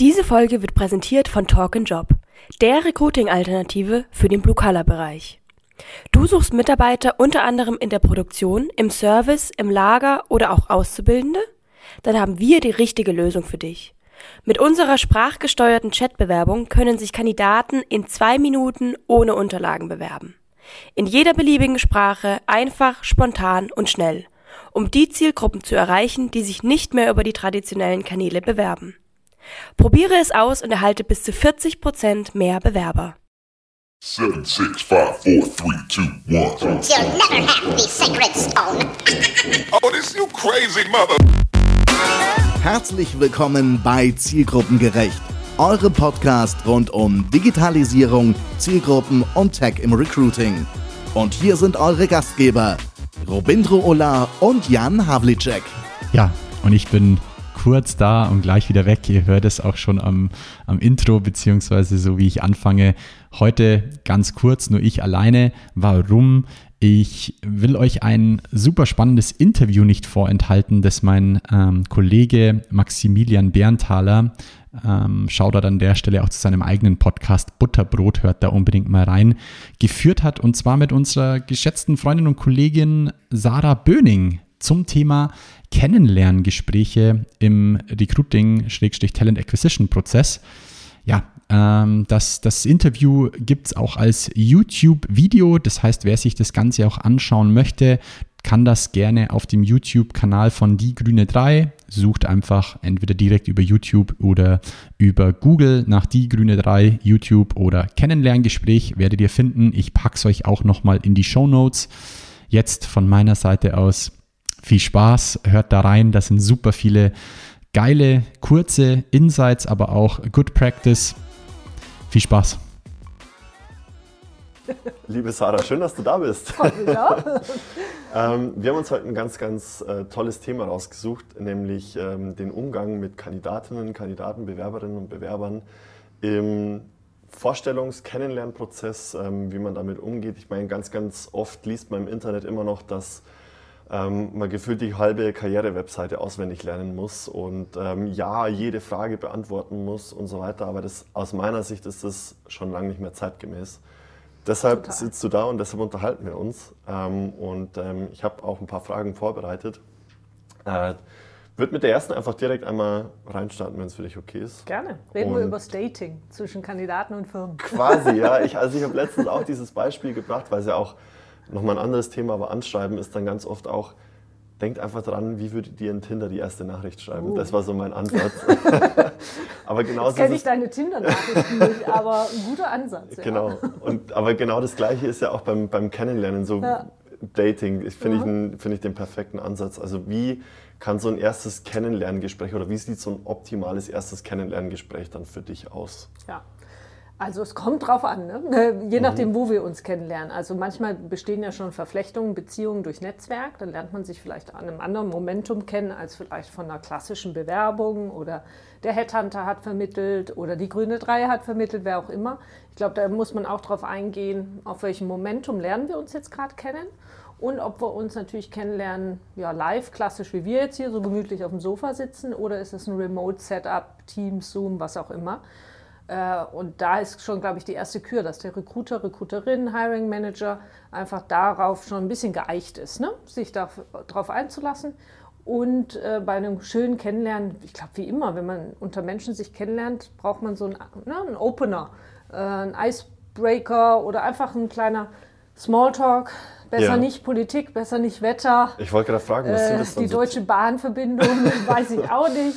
Diese Folge wird präsentiert von Talk Job, der Recruiting-Alternative für den Blue-Color-Bereich. Du suchst Mitarbeiter unter anderem in der Produktion, im Service, im Lager oder auch Auszubildende? Dann haben wir die richtige Lösung für dich. Mit unserer sprachgesteuerten Chatbewerbung können sich Kandidaten in zwei Minuten ohne Unterlagen bewerben. In jeder beliebigen Sprache, einfach, spontan und schnell, um die Zielgruppen zu erreichen, die sich nicht mehr über die traditionellen Kanäle bewerben. Probiere es aus und erhalte bis zu 40% mehr Bewerber. Seven, six, five, four, three, two, one. You'll never have the sacred stone. Oh, this you crazy mother. Herzlich willkommen bei Zielgruppengerecht, eure Podcast rund um Digitalisierung, Zielgruppen und Tech im Recruiting. Und hier sind eure Gastgeber, Robindro Ola und Jan Havlicek. Ja, und ich bin kurz da und gleich wieder weg. Ihr hört es auch schon am, am Intro, beziehungsweise so wie ich anfange. Heute ganz kurz, nur ich alleine. Warum? Ich will euch ein super spannendes Interview nicht vorenthalten, das mein ähm, Kollege Maximilian Berntaler, ähm, schaut an der Stelle auch zu seinem eigenen Podcast Butterbrot, hört da unbedingt mal rein, geführt hat und zwar mit unserer geschätzten Freundin und Kollegin Sarah Böning zum Thema Kennenlerngespräche im Recruiting-Talent Acquisition-Prozess. Ja, ähm, das, das Interview gibt es auch als YouTube-Video. Das heißt, wer sich das Ganze auch anschauen möchte, kann das gerne auf dem YouTube-Kanal von Die Grüne 3. Sucht einfach entweder direkt über YouTube oder über Google nach Die Grüne 3, YouTube oder Kennenlerngespräch werdet ihr finden. Ich packe es euch auch nochmal in die Show Notes. Jetzt von meiner Seite aus viel Spaß, hört da rein. Das sind super viele geile, kurze Insights, aber auch Good Practice. Viel Spaß. Liebe Sarah, schön, dass du da bist. ähm, wir haben uns heute ein ganz, ganz äh, tolles Thema rausgesucht, nämlich ähm, den Umgang mit Kandidatinnen, Kandidaten, Bewerberinnen und Bewerbern im Vorstellungs-, Kennenlernprozess, ähm, wie man damit umgeht. Ich meine, ganz, ganz oft liest man im Internet immer noch, dass ähm, man gefühlt die halbe Karriere-Webseite auswendig lernen muss und ähm, ja, jede Frage beantworten muss und so weiter. Aber das, aus meiner Sicht ist das schon lange nicht mehr zeitgemäß. Deshalb Total. sitzt du da und deshalb unterhalten wir uns. Ähm, und ähm, ich habe auch ein paar Fragen vorbereitet. Äh, würde mit der ersten einfach direkt einmal reinstarten, wenn es für dich okay ist. Gerne. Reden und wir über das Dating zwischen Kandidaten und Firmen. Quasi, ja. Ich, also ich habe letztens auch dieses Beispiel gebracht, weil es ja auch Nochmal ein anderes Thema, aber anschreiben ist dann ganz oft auch, denkt einfach dran, wie würdet ihr in Tinder die erste Nachricht schreiben? Uh. Das war so mein Ansatz. aber genauso Jetzt kenne ich deine Tinder-Nachrichten nicht, aber ein guter Ansatz. Ja. Genau. Und, aber genau das Gleiche ist ja auch beim, beim Kennenlernen, so ja. Dating, finde mhm. ich, find ich den perfekten Ansatz. Also wie kann so ein erstes Kennenlerngespräch oder wie sieht so ein optimales erstes Kennenlerngespräch dann für dich aus? Ja, also es kommt drauf an, ne? Je nachdem, mhm. wo wir uns kennenlernen. Also manchmal bestehen ja schon Verflechtungen, Beziehungen durch Netzwerk. Dann lernt man sich vielleicht an einem anderen Momentum kennen als vielleicht von einer klassischen Bewerbung oder der Headhunter hat vermittelt oder die Grüne 3 hat vermittelt, wer auch immer. Ich glaube, da muss man auch drauf eingehen, auf welchem Momentum lernen wir uns jetzt gerade kennen und ob wir uns natürlich kennenlernen, ja, live, klassisch wie wir jetzt hier, so gemütlich auf dem Sofa sitzen oder ist es ein Remote-Setup, Teams, Zoom, was auch immer. Äh, und da ist schon, glaube ich, die erste Kür, dass der Recruiter, Recruiterin, Hiring Manager einfach darauf schon ein bisschen geeicht ist, ne? sich darauf einzulassen. Und äh, bei einem schönen Kennenlernen, ich glaube, wie immer, wenn man unter Menschen sich kennenlernt, braucht man so einen, ne, einen Opener, äh, einen Icebreaker oder einfach ein kleiner Smalltalk. Besser ja. nicht Politik, besser nicht Wetter. Ich wollte gerade fragen, was äh, das Die Deutsche Bahnverbindung, weiß ich auch nicht.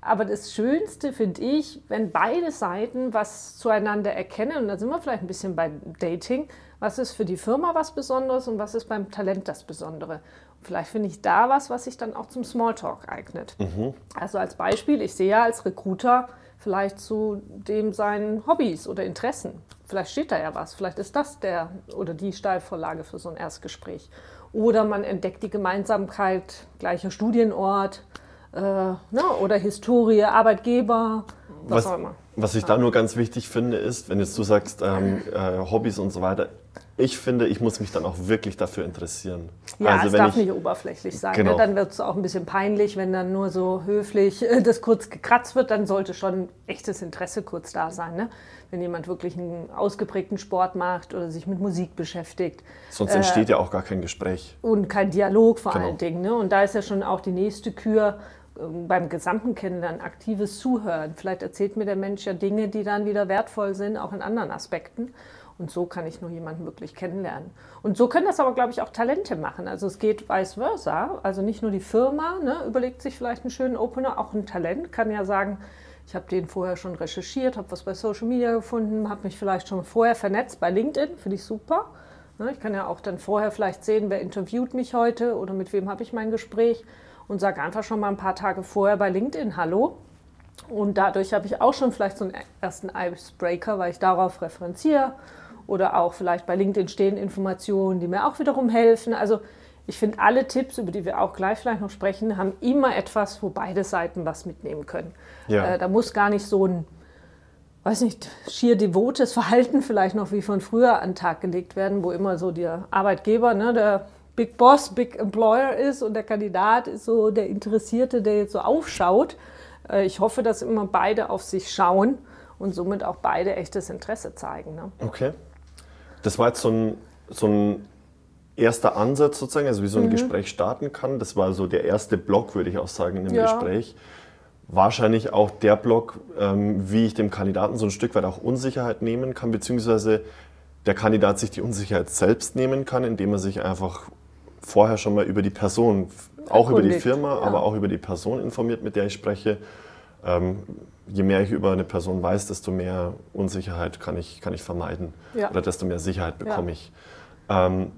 Aber das Schönste finde ich, wenn beide Seiten was zueinander erkennen, und da sind wir vielleicht ein bisschen bei Dating, was ist für die Firma was Besonderes und was ist beim Talent das Besondere. Und vielleicht finde ich da was, was sich dann auch zum Smalltalk eignet. Mhm. Also als Beispiel, ich sehe ja als Recruiter vielleicht zu dem seinen Hobbys oder Interessen. Vielleicht steht da ja was, vielleicht ist das der oder die Steilvorlage für so ein Erstgespräch. Oder man entdeckt die Gemeinsamkeit, gleicher Studienort, äh, ne, oder Historie, Arbeitgeber. was, was, auch immer. was ich da nur ganz wichtig finde, ist, wenn jetzt du sagst, ähm, äh, Hobbys und so weiter, ich finde, ich muss mich dann auch wirklich dafür interessieren. Ja, also es wenn darf ich, nicht oberflächlich sein. Genau. Ne? Dann wird es auch ein bisschen peinlich, wenn dann nur so höflich äh, das kurz gekratzt wird. Dann sollte schon echtes Interesse kurz da sein. Ne? Wenn jemand wirklich einen ausgeprägten Sport macht oder sich mit Musik beschäftigt sonst entsteht ja auch gar kein Gespräch. und kein Dialog vor Genau. allen Dingen. Ne? Und da ist ja schon auch die nächste Kür ähm, beim gesamten Kennenlernen, aktives Zuhören. Vielleicht erzählt mir der Mensch ja Dinge, die dann wieder wertvoll sind, auch in anderen Aspekten. Und so kann ich nur jemanden wirklich kennenlernen. Und so können das aber, glaube ich, auch Talente machen. Also es geht vice versa. Also nicht nur die Firma ne, überlegt sich vielleicht einen schönen Opener, auch ein Talent kann ja sagen, ich habe den vorher schon recherchiert, habe was bei Social Media gefunden, habe mich vielleicht schon vorher vernetzt bei LinkedIn, finde ich super. Ne, Ich kann ja auch dann vorher vielleicht sehen, wer interviewt mich heute oder mit wem habe ich mein Gespräch und sage einfach schon mal ein paar Tage vorher bei LinkedIn Hallo. Und dadurch habe ich auch schon vielleicht so einen ersten Icebreaker, weil ich darauf referenziere oder auch vielleicht bei LinkedIn stehen Informationen, die mir auch wiederum helfen. Also ich finde, alle Tipps, über die wir auch gleich vielleicht noch sprechen, haben immer etwas, wo beide Seiten was mitnehmen können. Ja. Äh, da muss gar nicht so ein weiß nicht, schier devotes Verhalten vielleicht noch wie von früher an den Tag gelegt werden, wo immer so der Arbeitgeber, ne, der Big Boss, Big Employer ist und der Kandidat ist so der Interessierte, der jetzt so aufschaut. Äh, Ich hoffe, dass immer beide auf sich schauen und somit auch beide echtes Interesse zeigen. Ne? Okay. Das war jetzt so ein, so ein erster Ansatz sozusagen, also wie Mhm. so ein Gespräch starten kann. Das war so der erste Block, würde ich auch sagen, in dem Ja. Gespräch. Wahrscheinlich auch der Block, ähm, wie ich dem Kandidaten so ein Stück weit auch Unsicherheit nehmen kann, beziehungsweise der Kandidat sich die Unsicherheit selbst nehmen kann, indem er sich einfach vorher schon mal über die Person, auch über die Erkundigt, Firma, ja. aber auch über die Person informiert, mit der ich spreche. Ähm, je mehr ich über eine Person weiß, desto mehr Unsicherheit kann ich, kann ich vermeiden Ja. oder desto mehr Sicherheit bekomme Ja. ich. Ähm,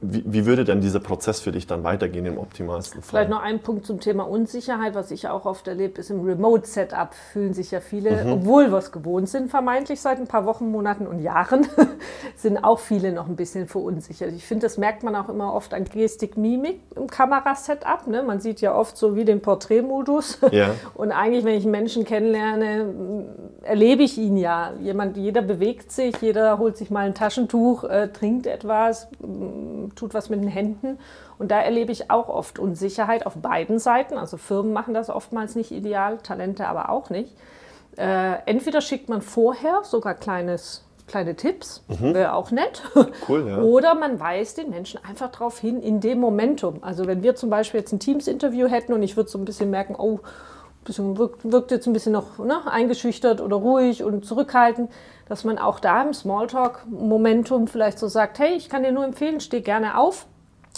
wie, wie würde denn dieser Prozess für dich dann weitergehen im optimalsten Fall? Vielleicht noch ein Punkt zum Thema Unsicherheit, was ich auch oft erlebe, ist im Remote-Setup fühlen sich ja viele, Mhm. obwohl wir es gewohnt sind, vermeintlich seit ein paar Wochen, Monaten und Jahren, sind auch viele noch ein bisschen verunsichert. Ich finde, das merkt man auch immer oft an Gestik, Mimik im Kamerasetup. Ne? Man sieht ja oft so wie den Porträtmodus. Ja. Und eigentlich, wenn ich einen Menschen kennenlerne, erlebe ich ihn ja. Jemand, jeder bewegt sich, jeder holt sich mal ein Taschentuch, äh, trinkt etwas, tut was mit den Händen. Und da erlebe ich auch oft Unsicherheit auf beiden Seiten. Also Firmen machen das oftmals nicht ideal, Talente aber auch nicht. Äh, entweder schickt man vorher sogar kleines, kleine Tipps, wäre auch nett. Cool, ja. Oder man weist den Menschen einfach darauf hin in dem Momentum. Also wenn wir zum Beispiel jetzt ein Teams-Interview hätten und ich würde so ein bisschen merken, oh, bisschen wirkt, wirkt jetzt ein bisschen noch ne, eingeschüchtert oder ruhig und zurückhaltend, dass man auch da im Smalltalk-Momentum vielleicht so sagt, hey, ich kann dir nur empfehlen, steh gerne auf.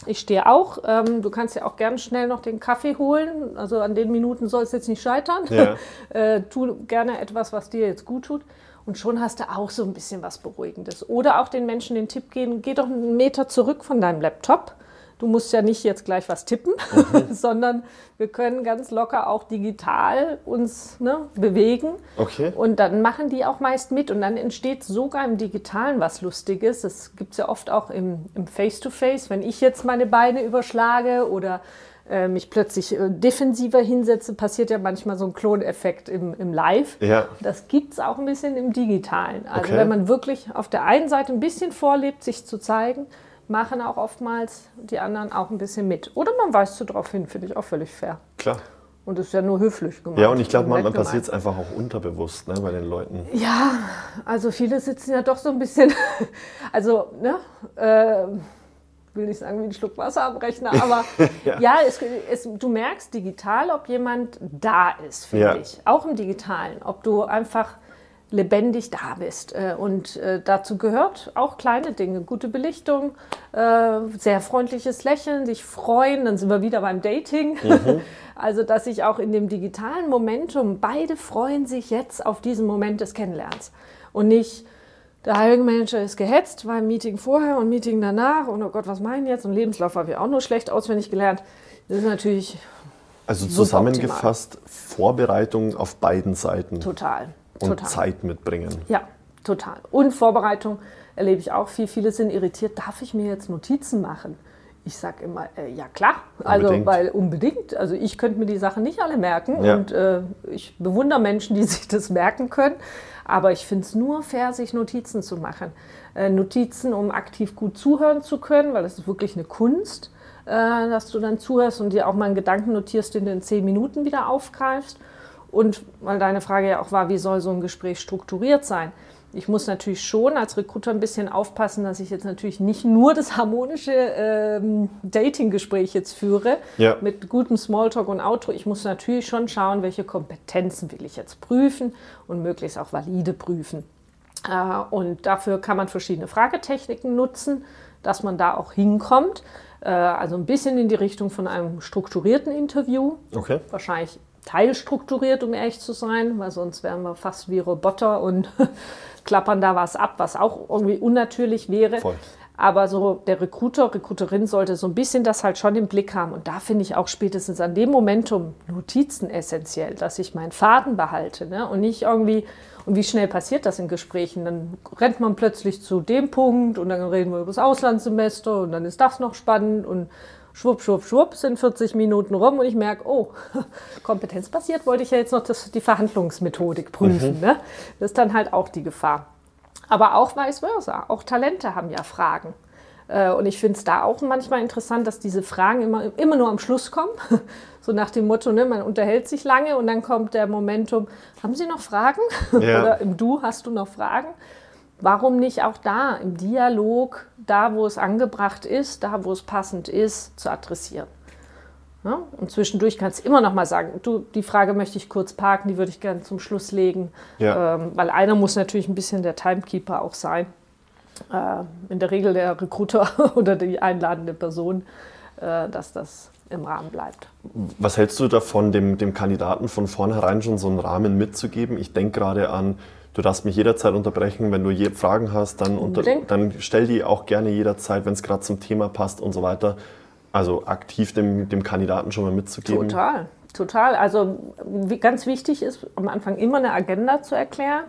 Ich stehe auch. Ähm, du kannst ja auch gerne schnell noch den Kaffee holen. Also an den Minuten soll es jetzt nicht scheitern. Ja. äh, tu gerne etwas, was dir jetzt gut tut. Und schon hast du auch so ein bisschen was Beruhigendes. Oder auch den Menschen den Tipp geben, geh doch einen Meter zurück von deinem Laptop. Du musst ja nicht jetzt gleich was tippen, sondern wir können ganz locker auch digital uns ne, bewegen. Okay. Und dann machen die auch meist mit und dann entsteht sogar im Digitalen was Lustiges. Das gibt es ja oft auch im im Face-to-Face, wenn ich jetzt meine Beine überschlage oder äh, mich plötzlich äh, defensiver hinsetze, passiert ja manchmal so ein Kloneffekt im, im Live. Ja. Das gibt es auch ein bisschen im Digitalen. Also Okay. wenn man wirklich auf der einen Seite ein bisschen vorlebt, sich zu zeigen, machen auch oftmals die anderen auch ein bisschen mit. Oder man weist so drauf hin, finde ich auch völlig fair. Klar. Und das ist ja nur höflich gemacht. Ja, und ich glaube, gemeint. passiert es einfach auch unterbewusst ne, bei den Leuten. Ja, also viele sitzen ja doch so ein bisschen, also, ne, äh, will nicht sagen wie ein Schluck Wasser am Rechner, aber ja, es, es, du merkst digital, ob jemand da ist, finde Ja. ich. Auch im Digitalen, ob du einfach lebendig da bist. Äh, Und äh, dazu gehört auch kleine Dinge, gute Belichtung, äh, sehr freundliches Lächeln, sich freuen, dann sind wir wieder beim Dating. Also, dass sich auch in dem digitalen Momentum, beide freuen sich jetzt auf diesen Moment des Kennenlernens. Und nicht, der Hiring Manager ist gehetzt, war im Meeting vorher und Meeting danach und oh Gott, was meinen jetzt? Und Lebenslauf habe ich auch nur schlecht auswendig gelernt. Das ist natürlich Also zusammengefasst, Vorbereitung auf beiden Seiten total. Und total. Zeit mitbringen. Ja, total. Und Vorbereitung erlebe ich auch viel. Viele sind irritiert. Darf ich mir jetzt Notizen machen? Ich sage immer, äh, ja klar, also Unbedingt. weil unbedingt. Also ich könnte mir die Sachen nicht alle merken Ja. und äh, ich bewundere Menschen, die sich das merken können. Aber ich finde es nur fair, sich Notizen zu machen. Äh, Notizen, um aktiv gut zuhören zu können, weil das ist wirklich eine Kunst, äh, dass du dann zuhörst und dir auch mal einen Gedanken notierst, den du in zehn Minuten wieder aufgreifst. Und weil deine Frage ja auch war, wie soll so ein Gespräch strukturiert sein? Ich muss natürlich schon als Recruiter ein bisschen aufpassen, dass ich jetzt natürlich nicht nur das harmonische ähm, Dating-Gespräch jetzt führe Ja. mit gutem Smalltalk und Outro. Ich muss natürlich schon schauen, welche Kompetenzen will ich jetzt prüfen und möglichst auch valide prüfen. Äh, und dafür kann man verschiedene Fragetechniken nutzen, dass man da auch hinkommt. Äh, also ein bisschen in die Richtung von einem strukturierten Interview Okay. wahrscheinlich teilstrukturiert, um ehrlich zu sein, weil sonst wären wir fast wie Roboter und klappern da was ab, was auch irgendwie unnatürlich wäre. Voll. Aber so der Recruiter, Recruiterin sollte so ein bisschen das halt schon im Blick haben. Und da finde ich auch spätestens an dem Momentum Notizen essentiell, dass ich meinen Faden behalte ne? und nicht irgendwie, und wie schnell passiert das in Gesprächen? Dann rennt man plötzlich zu dem Punkt und dann reden wir über das Auslandssemester und dann ist das noch spannend und schwupp, schwupp, schwupp sind 40 Minuten rum und ich merke, oh, kompetenzbasiert wollte ich ja jetzt noch das, die Verhandlungsmethodik prüfen. Ne? Das ist dann halt auch die Gefahr. Aber auch vice versa. Auch Talente haben ja Fragen. Äh, Und ich finde es da auch manchmal interessant, dass diese Fragen immer, immer nur am Schluss kommen. So nach dem Motto, ne, man unterhält sich lange und dann kommt der Momentum, haben Sie noch Fragen? Ja. Oder im Du hast du noch Fragen? Warum nicht auch da im Dialog, da wo es angebracht ist, da wo es passend ist, zu adressieren? Ja? Und zwischendurch kannst du immer noch mal sagen, du, die Frage möchte ich kurz parken, die würde ich gerne zum Schluss legen. Ja. Ähm, weil einer muss natürlich ein bisschen der Timekeeper auch sein. Äh, in der Regel der Recruiter oder die einladende Person, äh, dass das im Rahmen bleibt. Was hältst du davon, dem, dem Kandidaten von vornherein schon so einen Rahmen mitzugeben? Ich denke gerade an, du darfst mich jederzeit unterbrechen, wenn du je Fragen hast, dann, unter, dann stell die auch gerne jederzeit, wenn es gerade zum Thema passt und so weiter. Also aktiv dem, dem Kandidaten schon mal mitzugeben. Total, total. Also ganz wichtig ist am Anfang immer eine Agenda zu erklären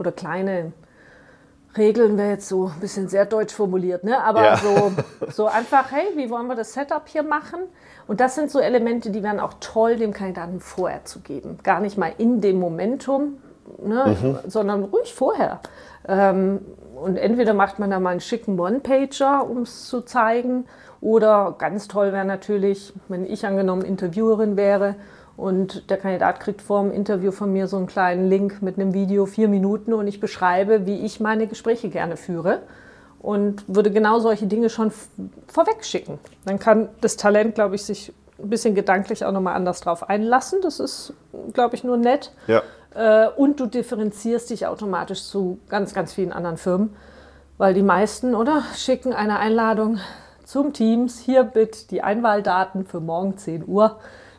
oder kleine Regeln wäre jetzt so ein bisschen sehr deutsch formuliert, ne? aber Ja. so, so einfach, hey, wie wollen wir das Setup hier machen? Und das sind so Elemente, die wären auch toll, dem Kandidaten vorher zu geben. Gar nicht mal in dem Momentum, ne? sondern ruhig vorher. Ähm, und entweder macht man da mal einen schicken One-Pager, um es zu zeigen, oder ganz toll wäre natürlich, wenn ich angenommen Interviewerin wäre und der Kandidat kriegt vor dem Interview von mir so einen kleinen Link mit einem Video, vier Minuten, und ich beschreibe, wie ich meine Gespräche gerne führe und würde genau solche Dinge schon vorweg schicken. Dann kann das Talent, glaube ich, sich ein bisschen gedanklich auch nochmal anders drauf einlassen. Das ist, glaube ich, nur nett. Ja. Äh, und du differenzierst dich automatisch zu ganz, ganz vielen anderen Firmen, weil die meisten, oder, schicken eine Einladung zum Teams. Hier bitte die Einwahldaten für morgen 10 Uhr.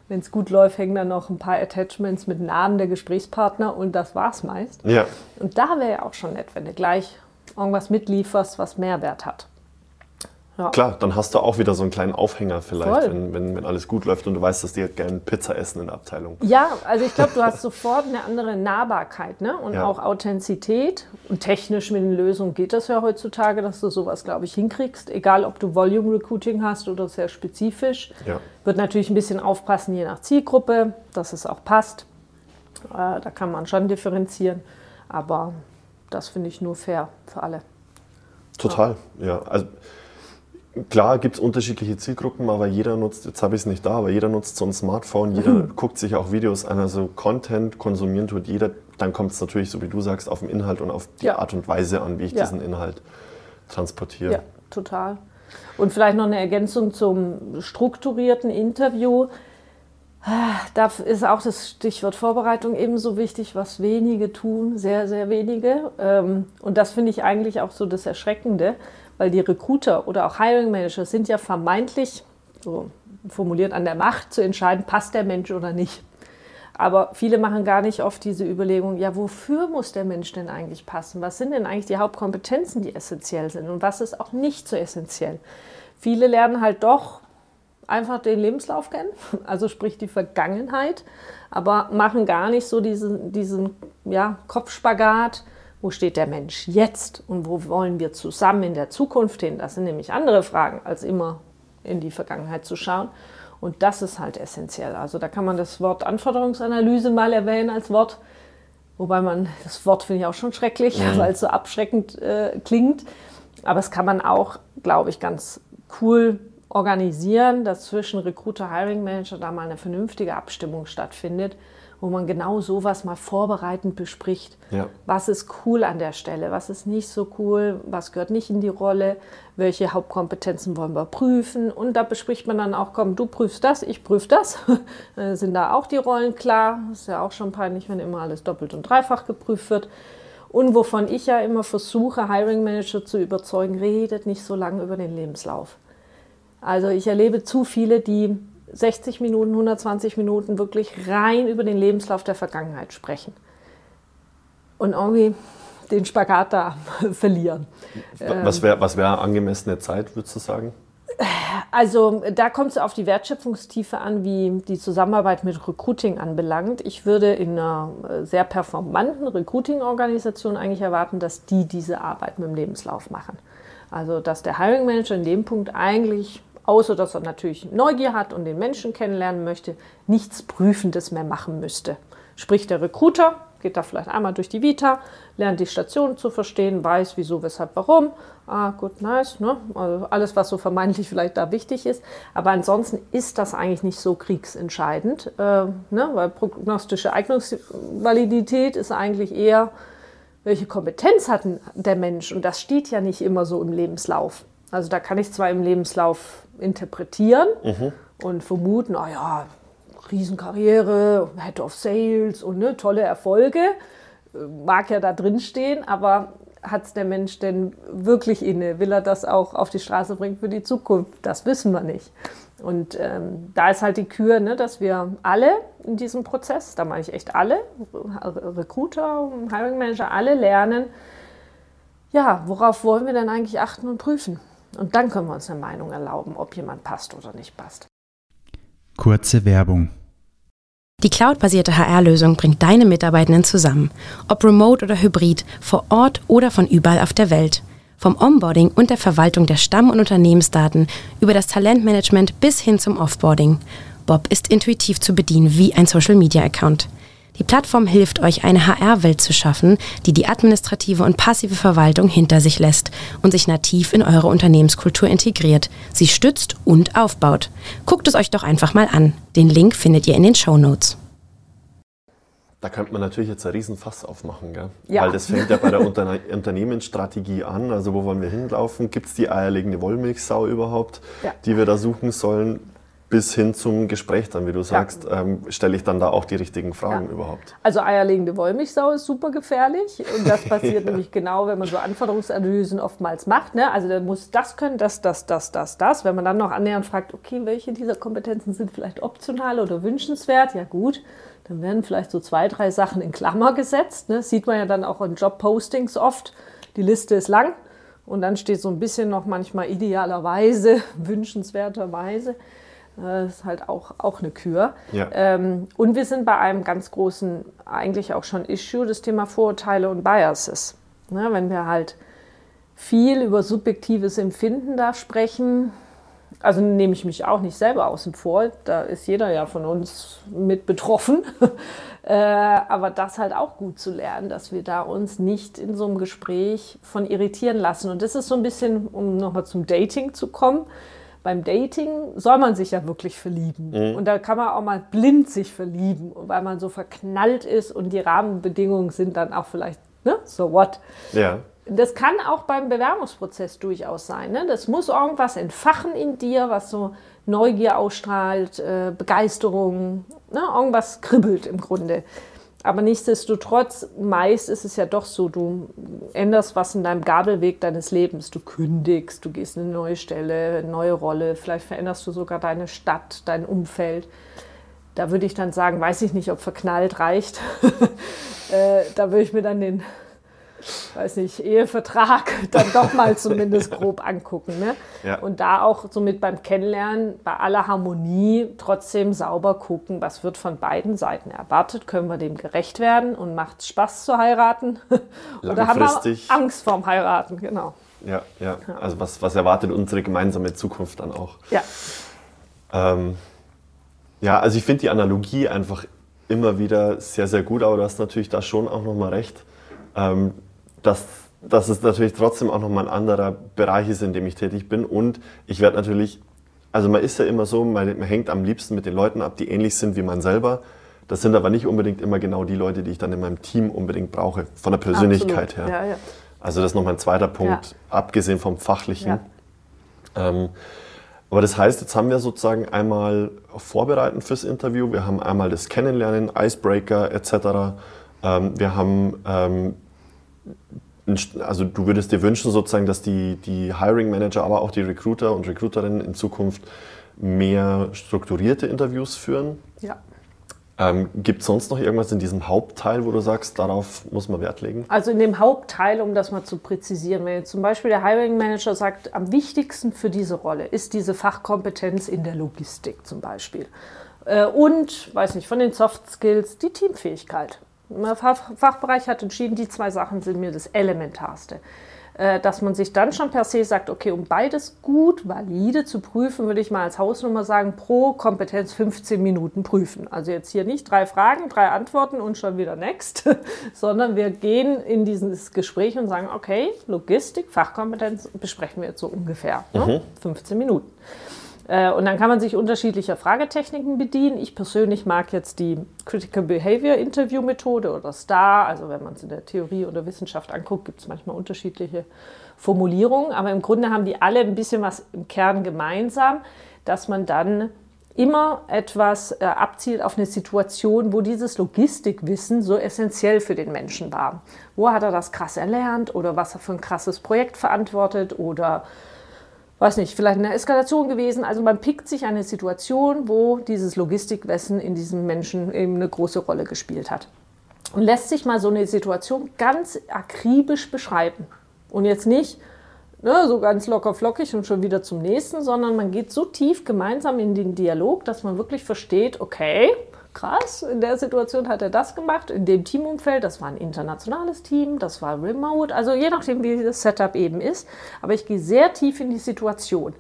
Wenn es gut läuft, hängen dann noch ein paar Attachments mit Namen der Gesprächspartner und das war's meist. Ja. Und da wäre ja auch schon nett, wenn du gleich irgendwas mitlieferst, was Mehrwert hat. Ja. Klar, dann hast du auch wieder so einen kleinen Aufhänger vielleicht, wenn, wenn, wenn alles gut läuft und du weißt, dass die halt gerne Pizza essen in der Abteilung. Ja, also ich glaube, du hast sofort eine andere Nahbarkeit ne? und Ja. auch Authentizität. Und technisch mit den Lösungen geht das ja heutzutage, dass du sowas, glaube ich, hinkriegst. Egal, ob du Volume Recruiting hast oder sehr spezifisch. Ja. Wird natürlich ein bisschen aufpassen, je nach Zielgruppe, dass es auch passt. Äh, da kann man schon differenzieren. Aber das finde ich nur fair für alle. Total, ja. Also klar gibt es unterschiedliche Zielgruppen, aber jeder nutzt, jetzt habe ich es nicht da, aber jeder nutzt so ein Smartphone, jeder guckt sich auch Videos an, also Content konsumieren tut jeder. Dann kommt es natürlich, so wie du sagst, auf den Inhalt und auf die Ja. Art und Weise an, wie ich Ja. diesen Inhalt transportiere. Ja, total. Und vielleicht noch eine Ergänzung zum strukturierten Interview. Da ist auch das Stichwort Vorbereitung ebenso wichtig, was wenige tun, sehr, sehr wenige. Ähm, Und das finde ich eigentlich auch so das Erschreckende, weil die Recruiter oder auch Hiring Manager sind ja vermeintlich, so formuliert, an der Macht zu entscheiden, passt der Mensch oder nicht. Aber viele machen gar nicht oft diese Überlegung, ja, wofür muss der Mensch denn eigentlich passen? Was sind denn eigentlich die Hauptkompetenzen, die essentiell sind und was ist auch nicht so essentiell? Viele lernen halt doch einfach den Lebenslauf kennen, also sprich die Vergangenheit, aber machen gar nicht so diesen, diesen ja, Kopfspagat, wo steht der Mensch jetzt und wo wollen wir zusammen in der Zukunft hin? Das sind nämlich andere Fragen als immer in die Vergangenheit zu schauen. Und das ist halt essentiell. Also da kann man das Wort Anforderungsanalyse mal erwähnen als Wort, wobei man, das Wort finde ich auch schon schrecklich, Mhm. weil es so abschreckend äh, klingt. Aber es kann man auch, glaube ich, ganz cool organisieren, dass zwischen Recruiter, Hiring Manager da mal eine vernünftige Abstimmung stattfindet, wo man genau sowas mal vorbereitend bespricht. Ja. Was ist cool an der Stelle, was ist nicht so cool, was gehört nicht in die Rolle, welche Hauptkompetenzen wollen wir prüfen. Und da bespricht man dann auch, komm, du prüfst das, ich prüfe das. Dann sind da auch die Rollen klar. Ist ja auch schon peinlich, wenn immer alles doppelt und dreifach geprüft wird. Und wovon ich ja immer versuche, Hiring Manager zu überzeugen, redet nicht so lange über den Lebenslauf. Also ich erlebe zu viele, die 60 Minuten, 120 Minuten wirklich rein über den Lebenslauf der Vergangenheit sprechen. Und irgendwie den Spagat da verlieren. Was wäre was wär angemessene Zeit, würdest du sagen? Also da kommt es auf die Wertschöpfungstiefe an, wie die Zusammenarbeit mit Recruiting anbelangt. Ich würde in einer äh, sehr performanten Recruiting-Organisation eigentlich erwarten, dass die diese Arbeit mit dem Lebenslauf machen. Also dass der Hiring Manager in dem Punkt eigentlich, außer dass er natürlich Neugier hat und den Menschen kennenlernen möchte, nichts Prüfendes mehr machen müsste. Sprich, der Recruiter geht da vielleicht einmal durch die Vita, lernt die Station zu verstehen, weiß wieso, weshalb, warum. Ah, gut, nice. Ne? Also alles, was so vermeintlich vielleicht da wichtig ist. Aber ansonsten ist das eigentlich nicht so kriegsentscheidend, äh, ne? weil prognostische Eignungsvalidität ist eigentlich eher, welche Kompetenz hat der Mensch? Und das steht ja nicht immer so im Lebenslauf. Also da kann ich zwar im Lebenslauf interpretieren und vermuten, ah ja, Riesenkarriere, Head of Sales und ne, tolle Erfolge, äh, mag ja da drin stehen, aber hat es der Mensch denn wirklich inne? Will er das auch auf die Straße bringen für die Zukunft? Das wissen wir nicht. Und ähm, da ist halt die Kür, ne, dass wir alle in diesem Prozess, da meine ich echt alle, Re- Recruiter, Hiring Manager, alle lernen, ja, worauf wollen wir denn eigentlich achten und prüfen? Und dann können wir uns eine Meinung erlauben, ob jemand passt oder nicht passt. Kurze Werbung. Die cloudbasierte HR-Lösung bringt deine Mitarbeitenden zusammen, ob remote oder hybrid, vor Ort oder von überall auf der Welt. Vom Onboarding und der Verwaltung der Stamm- und Unternehmensdaten über das Talentmanagement bis hin zum Offboarding. Bob ist intuitiv zu bedienen wie ein Social-Media-Account. Die Plattform hilft euch, eine HR-Welt zu schaffen, die die administrative und passive Verwaltung hinter sich lässt und sich nativ in eure Unternehmenskultur integriert, sie stützt und aufbaut. Guckt es euch doch einfach mal an. Den Link findet ihr in den Show Notes. Da könnte man natürlich jetzt ein Riesenfass aufmachen, gell? Ja. Weil das fängt ja bei der Unterne Unternehmensstrategie an. Also wo wollen wir hinlaufen? Gibt es die eierlegende Wollmilchsau überhaupt, Ja. die wir da suchen sollen? Bis hin zum Gespräch dann, wie du sagst, ähm, stelle ich dann da auch die richtigen Fragen Ja. überhaupt. Also eierlegende Wollmilchsau ist super gefährlich. Und das passiert nämlich genau, wenn man so Anforderungsanalysen oftmals macht. Ne? Also der muss das können, das, das, das, das, das. Wenn man dann noch annähernd fragt, okay, welche dieser Kompetenzen sind vielleicht optional oder wünschenswert, ja gut, dann werden vielleicht so zwei, drei Sachen in Klammer gesetzt. Ne? Sieht man ja dann auch in Jobpostings oft. Die Liste ist lang. Und dann steht so ein bisschen noch manchmal idealerweise, wünschenswerterweise. Das ist halt auch, auch eine Kür. Ja. Ähm, und wir sind bei einem ganz großen, eigentlich auch schon Issue, das Thema Vorurteile und Biases. Ne, wenn wir halt viel über subjektives Empfinden da sprechen, also nehme ich mich auch nicht selber außen vor, da ist jeder ja von uns mit betroffen. äh, aber das halt auch gut zu lernen, dass wir da uns nicht in so einem Gespräch von irritieren lassen. Und das ist so ein bisschen, um nochmal zum Dating zu kommen. Beim Dating soll man sich ja wirklich verlieben. Und da kann man auch mal blind sich verlieben, weil man so verknallt ist und die Rahmenbedingungen sind dann auch vielleicht, ne, so what. Ja. Das kann auch beim Bewerbungsprozess durchaus sein. Ne? Das muss irgendwas entfachen in dir, was so Neugier ausstrahlt, äh, Begeisterung, ne? irgendwas kribbelt im Grunde. Aber nichtsdestotrotz, meist ist es ja doch so, du änderst was in deinem Gabelweg deines Lebens. Du kündigst, du gehst in eine neue Stelle, eine neue Rolle, vielleicht veränderst du sogar deine Stadt, dein Umfeld. Da würde ich dann sagen, weiß ich nicht, ob verknallt reicht. äh, da würde ich mir dann den weiß nicht, Ehevertrag dann doch mal zumindest grob angucken. Ne? Ja. Und da auch somit beim Kennenlernen, bei aller Harmonie trotzdem sauber gucken, was wird von beiden Seiten erwartet, können wir dem gerecht werden und macht es Spaß zu heiraten? Oder haben wir. Angst vorm Heiraten, genau. Ja, ja. Also was, was erwartet unsere gemeinsame Zukunft dann auch? Ja. Ähm, ja, also ich finde die Analogie einfach immer wieder sehr, sehr gut, aber du hast natürlich da schon auch nochmal recht, ähm, dass, dass es natürlich trotzdem auch nochmal ein anderer Bereich ist, in dem ich tätig bin. Und ich werde natürlich, also man ist ja immer so, man, man hängt am liebsten mit den Leuten ab, die ähnlich sind wie man selber. Das sind aber nicht unbedingt immer genau die Leute, die ich dann in meinem Team unbedingt brauche, von der Persönlichkeit Absolut. her. Ja, ja. Also das ist nochmal ein zweiter Punkt, Ja. abgesehen vom Fachlichen. Ähm, aber das heißt, jetzt haben wir sozusagen einmal Vorbereiten fürs Interview, wir haben einmal das Kennenlernen, Icebreaker etc. Ähm, wir haben, ähm, also du würdest dir wünschen sozusagen, dass die, die Hiring Manager, aber auch die Recruiter und Recruiterinnen in Zukunft mehr strukturierte Interviews führen. ja. Ähm, Gibt es sonst noch irgendwas in diesem Hauptteil, wo du sagst, darauf muss man Wert legen? Also in dem Hauptteil, um das mal zu präzisieren, wenn jetzt zum Beispiel der Hiring Manager sagt, am wichtigsten für diese Rolle ist diese Fachkompetenz in der Logistik zum Beispiel. Äh, Und, weiß nicht, von den Soft Skills, die Teamfähigkeit. Der Fach- Fachbereich hat entschieden, die zwei Sachen sind mir das Elementarste. Äh, Dass man sich dann schon per se sagt, okay, um beides gut, valide zu prüfen, würde ich mal als Hausnummer sagen, pro Kompetenz 15 Minuten prüfen. Also jetzt hier nicht drei Fragen, drei Antworten und schon wieder next, sondern wir gehen in dieses Gespräch und sagen, okay, Logistik, Fachkompetenz besprechen wir jetzt so ungefähr. Ne? 15 Minuten. Äh, Und dann kann man sich unterschiedlicher Fragetechniken bedienen. Ich persönlich mag jetzt die Critical Behavior Interview Methode oder STAR. Also wenn man es in der Theorie oder Wissenschaft anguckt, gibt es manchmal unterschiedliche Formulierungen. Aber im Grunde haben die alle ein bisschen was im Kern gemeinsam, dass man dann immer etwas äh, abzielt auf eine Situation, wo dieses Logistikwissen so essentiell für den Menschen war. Wo hat er das krass erlernt oder was er für ein krasses Projekt verantwortet oder weiß nicht, vielleicht eine Eskalation gewesen. Also man pickt sich eine Situation, wo dieses Logistikwissen in diesem Menschen eben eine große Rolle gespielt hat. Und lässt sich mal so eine Situation ganz akribisch beschreiben. Und jetzt nicht ne, so ganz locker flockig und schon wieder zum nächsten, sondern man geht so tief gemeinsam in den Dialog, dass man wirklich versteht, okay, krass, in der Situation hat er das gemacht, in dem Teamumfeld, das war ein internationales Team, das war remote, also je nachdem, wie das Setup eben ist. Aber ich gehe sehr tief in die Situation.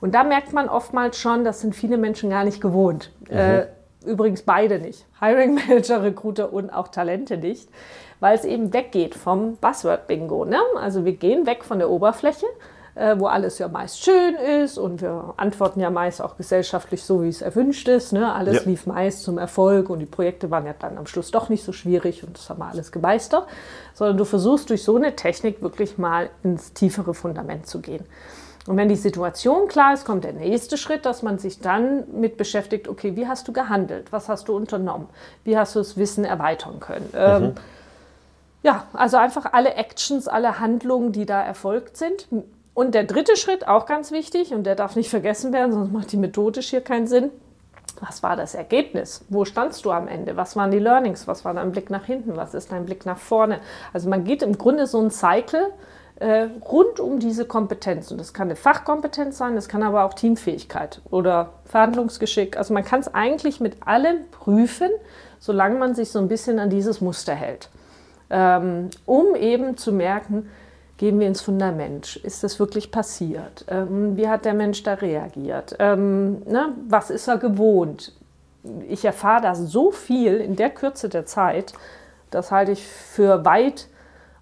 Und da merkt man oftmals schon, das sind viele Menschen gar nicht gewohnt. Äh, übrigens beide nicht. Hiring Manager, Recruiter und auch Talente nicht. Weil es eben weggeht vom Buzzword-Bingo. Ne? Also wir gehen weg von der Oberfläche, äh, wo alles ja meist schön ist und wir antworten ja meist auch gesellschaftlich so, wie es erwünscht ist. Ne? Alles Ja. lief meist zum Erfolg und die Projekte waren ja dann am Schluss doch nicht so schwierig und das haben wir alles gemeistert. Sondern du versuchst durch so eine Technik wirklich mal ins tiefere Fundament zu gehen. Und wenn die Situation klar ist, kommt der nächste Schritt, dass man sich dann mit beschäftigt, okay, wie hast du gehandelt? Was hast du unternommen? Wie hast du das Wissen erweitern können? Ähm, ja, also einfach alle Actions, alle Handlungen, die da erfolgt sind. Und der dritte Schritt, auch ganz wichtig, und der darf nicht vergessen werden, sonst macht die methodisch hier keinen Sinn. Was war das Ergebnis? Wo standst du am Ende? Was waren die Learnings? Was war dein Blick nach hinten? Was ist dein Blick nach vorne? Also man geht im Grunde so einen Cycle äh, rund um diese Kompetenz. Und das kann eine Fachkompetenz sein, das kann aber auch Teamfähigkeit oder Verhandlungsgeschick. Also man kann es eigentlich mit allem prüfen, solange man sich so ein bisschen an dieses Muster hält ähm, um eben zu merken, gehen wir ins Fundament. Ist das wirklich passiert? Ähm, wie hat der Mensch da reagiert? Ähm, ne? Was ist er gewohnt? Ich erfahre da so viel in der Kürze der Zeit, das halte ich für weit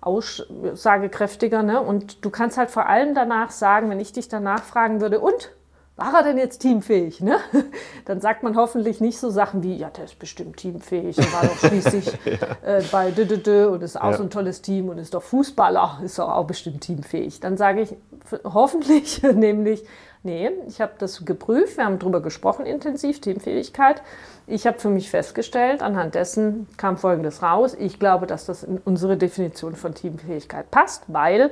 aussagekräftiger. Ne? Und du kannst halt vor allem danach sagen, wenn ich dich danach fragen würde, und war er denn jetzt teamfähig? Ne? Dann sagt man hoffentlich nicht so Sachen wie, ja, der ist bestimmt teamfähig, er war doch schließlich äh, bei Dö, Dö, Dö und ist auch Ja. so ein tolles Team und ist doch Fußballer, ist doch auch bestimmt teamfähig. Dann sage ich hoffentlich nämlich, nee, ich habe das geprüft, wir haben darüber gesprochen intensiv, Teamfähigkeit. Ich habe für mich festgestellt, anhand dessen kam Folgendes raus. Ich glaube, dass das in unsere Definition von Teamfähigkeit passt, weil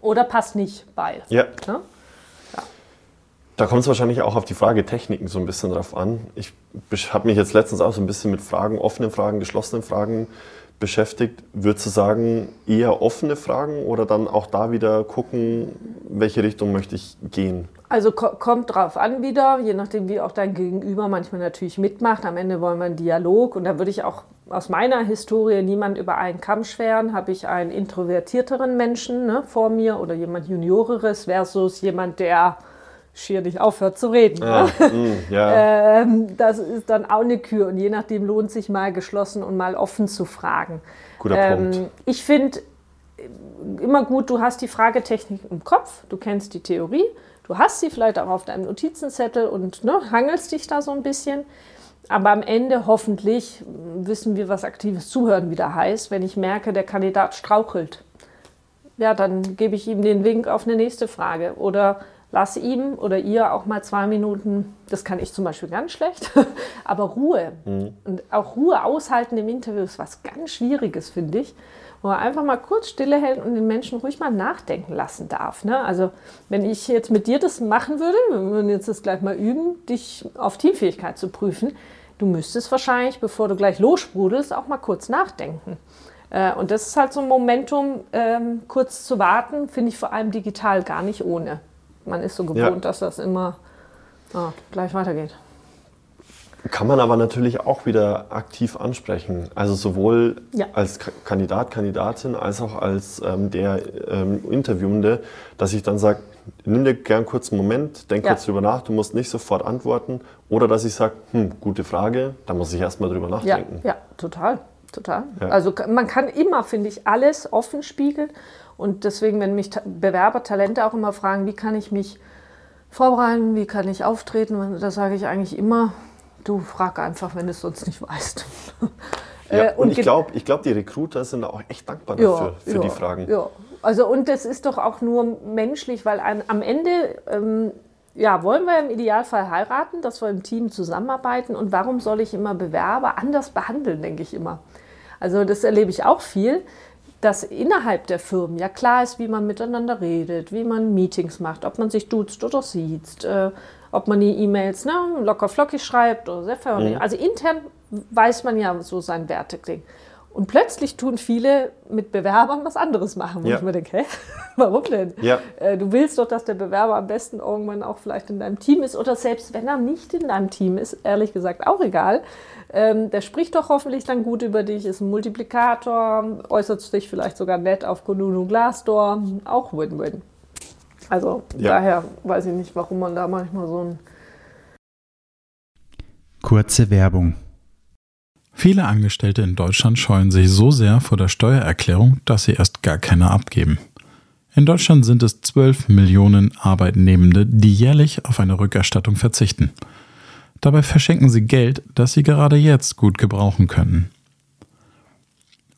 oder passt nicht, weil. Ja. Ne? Da kommt es wahrscheinlich auch auf die Frage Techniken so ein bisschen drauf an. Ich habe mich jetzt letztens auch so ein bisschen mit Fragen, offenen Fragen, geschlossenen Fragen beschäftigt. Würdest du sagen, eher offene Fragen oder dann auch da wieder gucken, welche Richtung möchte ich gehen? Also ko kommt drauf an wieder, je nachdem, wie auch dein Gegenüber manchmal natürlich mitmacht. Am Ende wollen wir einen Dialog und da würde ich auch aus meiner Historie niemand über einen Kamm scheren, habe ich einen introvertierteren Menschen ne, vor mir oder jemand Junioreres versus jemand, der schier nicht aufhört zu reden. Ah, ne? mm, ja. ähm, das ist dann auch eine Kür und je nachdem lohnt sich mal geschlossen und mal offen zu fragen. Guter Ähm, Punkt. ich finde immer gut, du hast die Fragetechnik im Kopf, du kennst die Theorie, du hast sie vielleicht auch auf deinem Notizenzettel und ne, hangelst dich da so ein bisschen. Aber am Ende hoffentlich wissen wir, was aktives Zuhören wieder heißt, wenn ich merke, der Kandidat strauchelt. Ja, dann gebe ich ihm den Wink auf eine nächste Frage oder lass ihm oder ihr auch mal zwei Minuten, das kann ich zum Beispiel ganz schlecht, aber Ruhe. Und auch Ruhe aushalten im Interview ist was ganz Schwieriges, finde ich. Wo man einfach mal kurz Stille hält und den Menschen ruhig mal nachdenken lassen darf. Ne? Also, wenn ich jetzt mit dir das machen würde, wir würden jetzt das gleich mal üben, dich auf Teamfähigkeit zu prüfen, du müsstest wahrscheinlich, bevor du gleich lossprudelst, auch mal kurz nachdenken. Äh, Und das ist halt so ein Momentum, ähm, kurz zu warten, finde ich vor allem digital gar nicht ohne. Man ist so gewohnt, Ja. dass das immer ah, gleich weitergeht. Kann man aber natürlich auch wieder aktiv ansprechen. Also sowohl Ja. als Kandidat, Kandidatin, als auch als ähm, der ähm, Interviewende, dass ich dann sage, nimm dir gern kurz einen Moment, denk Ja. kurz drüber nach, du musst nicht sofort antworten. Oder dass ich sage, hm, gute Frage, da muss ich erstmal drüber Ja, nachdenken. ja, total, total. Ja. Also man kann immer, finde ich, alles offen spiegeln. Und deswegen, wenn mich Bewerber, Talente auch immer fragen, wie kann ich mich vorbereiten, wie kann ich auftreten, da sage ich eigentlich immer, du frag einfach, wenn du es sonst nicht weißt. Ja, Äh, und ich ge- glaube, ich glaub, die Recruiter sind auch echt dankbar Ja, dafür, für ja, die Fragen. Ja, also und das ist doch auch nur menschlich, weil an, am Ende ähm, ja, wollen wir im Idealfall heiraten, dass wir im Team zusammenarbeiten und warum soll ich immer Bewerber anders behandeln, denke ich immer. Also das erlebe ich auch viel, dass innerhalb der Firmen ja klar ist, wie man miteinander redet, wie man Meetings macht, ob man sich duzt oder sieht, äh, ob man die E-Mails ne, locker flockig schreibt oder sehr förmlich. Also intern weiß man ja so sein Wertegling. Und plötzlich tun viele mit Bewerbern was anderes machen, wo Ja. ich mir denke, hä, warum denn? Ja. Äh, Du willst doch, dass der Bewerber am besten irgendwann auch vielleicht in deinem Team ist oder selbst wenn er nicht in deinem Team ist, ehrlich gesagt auch egal. Ähm, der spricht doch hoffentlich dann gut über dich, ist ein Multiplikator, äußert sich vielleicht sogar nett auf Kununu Glassdoor, auch Win-Win. Also Ja. daher weiß ich nicht, warum man da manchmal so ein Kurze Werbung. Viele Angestellte in Deutschland scheuen sich so sehr vor der Steuererklärung, dass sie erst gar keine abgeben. In Deutschland sind es 12 Millionen Arbeitnehmende, die jährlich auf eine Rückerstattung verzichten. Dabei verschenken sie Geld, das sie gerade jetzt gut gebrauchen können.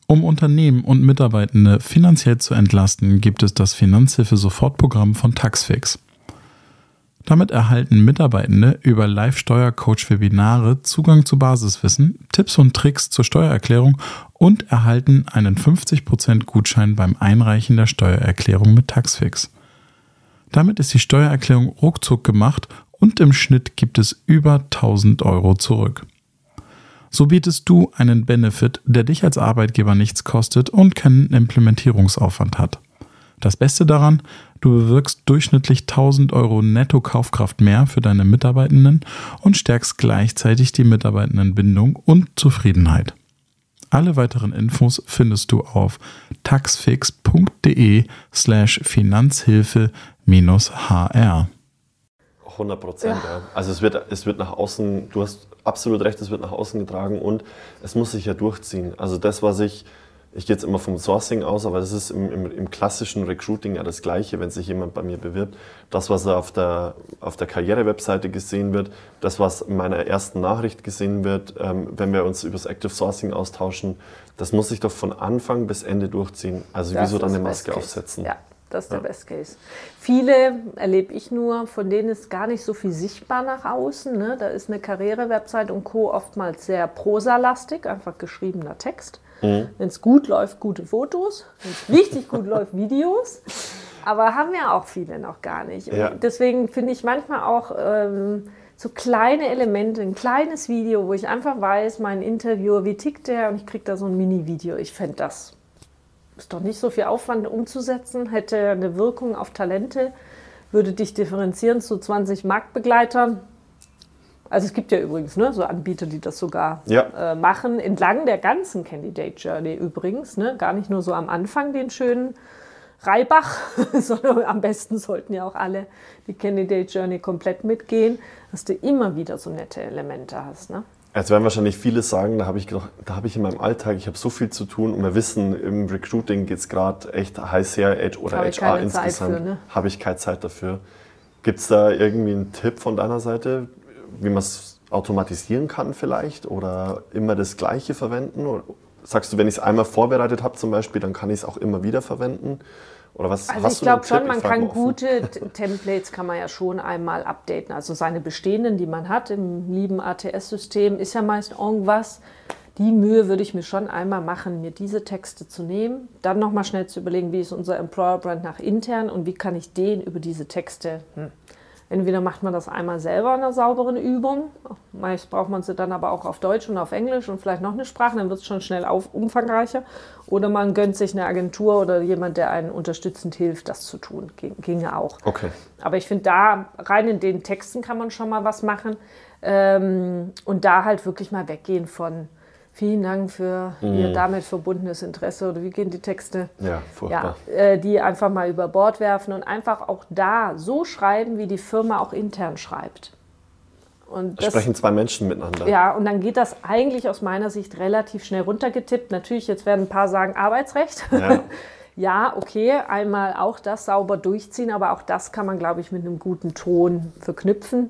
Um Unternehmen und Mitarbeitende finanziell zu entlasten, gibt es das Finanzhilfe-Sofortprogramm von Taxfix. Damit erhalten Mitarbeitende über Live-Steuercoach-Webinare Zugang zu Basiswissen, Tipps und Tricks zur Steuererklärung und erhalten einen 50% Gutschein beim Einreichen der Steuererklärung mit Taxfix. Damit ist die Steuererklärung ruckzuck gemacht und im Schnitt gibt es über 1000 Euro zurück. So bietest du einen Benefit, der dich als Arbeitgeber nichts kostet und keinen Implementierungsaufwand hat. Das Beste daran, du bewirkst durchschnittlich 1000 Euro Netto-Kaufkraft mehr für deine Mitarbeitenden und stärkst gleichzeitig die Mitarbeitendenbindung und Zufriedenheit. Alle weiteren Infos findest du auf taxfix.de slash Finanzhilfe-hr. 100 Prozent, ja. Also es wird, es wird nach außen, du hast absolut recht, es wird nach außen getragen und es muss sich ja durchziehen. Also das, was ich, ich gehe jetzt immer vom Sourcing aus, aber das ist im, im, im klassischen Recruiting ja das Gleiche, wenn sich jemand bei mir bewirbt. Das, was auf der, auf der Karriere-Webseite gesehen wird, das, was in meiner ersten Nachricht gesehen wird, ähm, wenn wir uns über das Active Sourcing austauschen, das muss sich doch von Anfang bis Ende durchziehen. Also Das wieso dann eine Maske aufsetzen? Ja, das ist der Best Case. Viele erlebe ich nur, von denen ist gar nicht so viel sichtbar nach außen. Ne? Da ist eine Karriere-Website und Co. oftmals sehr prosalastig, einfach geschriebener Text. Wenn es gut läuft, gute Fotos. Wenn es richtig gut läuft, Videos. Aber haben ja auch viele noch gar nicht. Ja. Deswegen finde ich manchmal auch ähm, so kleine Elemente, ein kleines Video, wo ich einfach weiß, mein Interviewer, wie tickt der und ich kriege da so ein Mini-Video. Ich fände das ist doch nicht so viel Aufwand umzusetzen, hätte eine Wirkung auf Talente, würde dich differenzieren zu 20 Marktbegleitern. Also es gibt ja übrigens ne, so Anbieter, die das sogar Ja. äh, machen, entlang der ganzen Candidate Journey übrigens. Ne? Gar nicht nur so am Anfang den schönen Reibach, sondern am besten sollten ja auch alle die Candidate Journey komplett mitgehen, dass du immer wieder so nette Elemente hast. Ne? Jetzt werden wahrscheinlich viele sagen, da habe ich, gedacht, da habe ich in meinem Alltag, ich habe so viel zu tun und wir wissen, im Recruiting geht es gerade echt heiß her H- oder ich HR insgesamt. ne? Habe ich keine Zeit dafür. Gibt es da irgendwie einen Tipp von deiner Seite, wie man es automatisieren kann vielleicht oder immer das Gleiche verwenden? Oder sagst du, wenn ich es einmal vorbereitet habe zum Beispiel, dann kann ich es auch immer wieder verwenden? Oder was Also hast ich glaube schon, man kann gute Templates kann man ja schon einmal updaten. Also seine bestehenden, die man hat im lieben ATS-System, ist ja meist irgendwas. Die Mühe würde ich mir schon einmal machen, mir diese Texte zu nehmen, dann nochmal schnell zu überlegen, wie ist unser Employer-Brand nach intern und wie kann ich den über diese Texte. Hm. Entweder macht man das einmal selber in einer sauberen Übung, meist braucht man sie dann aber auch auf Deutsch und auf Englisch und vielleicht noch eine Sprache, dann wird es schon schnell auf, umfangreicher. Oder man gönnt sich eine Agentur oder jemand, der einen unterstützend hilft, das zu tun. Ging- Ginge auch. Okay. Aber ich finde, da rein in den Texten kann man schon mal was machen. Ähm, und da halt wirklich mal weggehen von vielen Dank für Ihr damit verbundenes Interesse oder wie gehen die Texte? Ja, furchtbar. Ja, äh, die einfach mal über Bord werfen und einfach auch da so schreiben, wie die Firma auch intern schreibt. Und das, Sprechen zwei Menschen miteinander. ja, und dann geht das eigentlich aus meiner Sicht relativ schnell runtergetippt. Natürlich, jetzt werden ein paar sagen Arbeitsrecht. Ja. Ja, okay, einmal auch das sauber durchziehen, aber auch das kann man, glaube ich, mit einem guten Ton verknüpfen.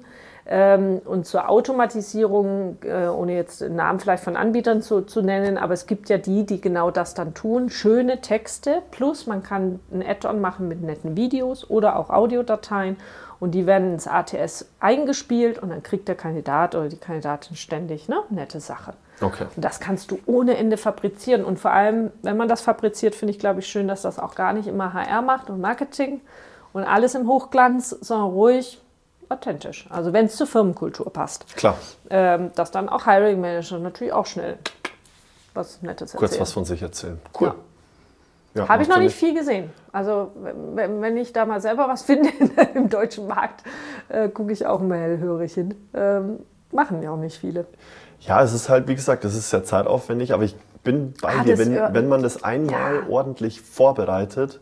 Ähm, und zur Automatisierung, äh, ohne jetzt Namen vielleicht von Anbietern zu, zu nennen, aber es gibt ja die, die genau das dann tun. Schöne Texte, plus man kann ein Add-on machen mit netten Videos oder auch Audiodateien und die werden ins ATS eingespielt und dann kriegt der Kandidat oder die Kandidatin ständig eine nette Sache. Okay. Und das kannst du ohne Ende fabrizieren. Und vor allem, wenn man das fabriziert, finde ich, glaube ich, schön, dass das auch gar nicht immer HR macht und Marketing und alles im Hochglanz, sondern ruhig authentisch. Also wenn es zur Firmenkultur passt. Klar, Ähm, dass dann auch Hiring Manager natürlich auch schnell was Nettes erzählen. kurz was von sich erzählen. Cool. Ja. Ja, Habe ich noch nicht viel gesehen. Also wenn, wenn ich da mal selber was finde im deutschen Markt, äh, gucke ich auch mal hellhörig hin. Ähm, machen ja auch nicht viele. Ja, es ist halt, wie gesagt, das ist sehr zeitaufwendig, aber ich bin bei Ah, dir. Wenn, wenn man das einmal ja. ordentlich vorbereitet,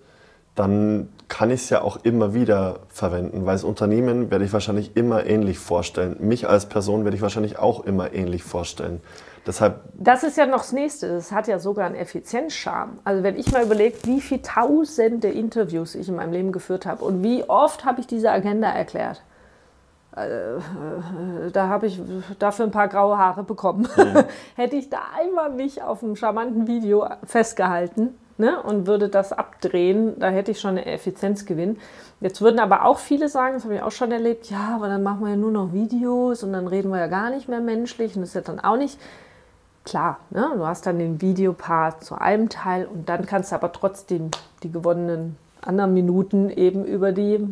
dann kann ich es ja auch immer wieder verwenden, weil das Unternehmen werde ich wahrscheinlich immer ähnlich vorstellen. Mich als Person werde ich wahrscheinlich auch immer ähnlich vorstellen. Deshalb, Das ist ja noch das Nächste. Das hat ja sogar einen Effizienzcharme. Also wenn ich mal überlege, wie viele tausende Interviews ich in meinem Leben geführt habe und wie oft habe ich diese Agenda erklärt. Äh, äh, Da habe ich dafür ein paar graue Haare bekommen. Hätte ich da einmal mich auf einem charmanten Video festgehalten ne, und würde das abdrehen, da hätte ich schon einen Effizienzgewinn. Jetzt würden aber auch viele sagen, das habe ich auch schon erlebt, ja, aber dann machen wir ja nur noch Videos und dann reden wir ja gar nicht mehr menschlich und das ist ja dann auch nicht klar, ne? du hast dann den Videopart zu einem Teil und dann kannst du aber trotzdem die gewonnenen anderen Minuten eben über die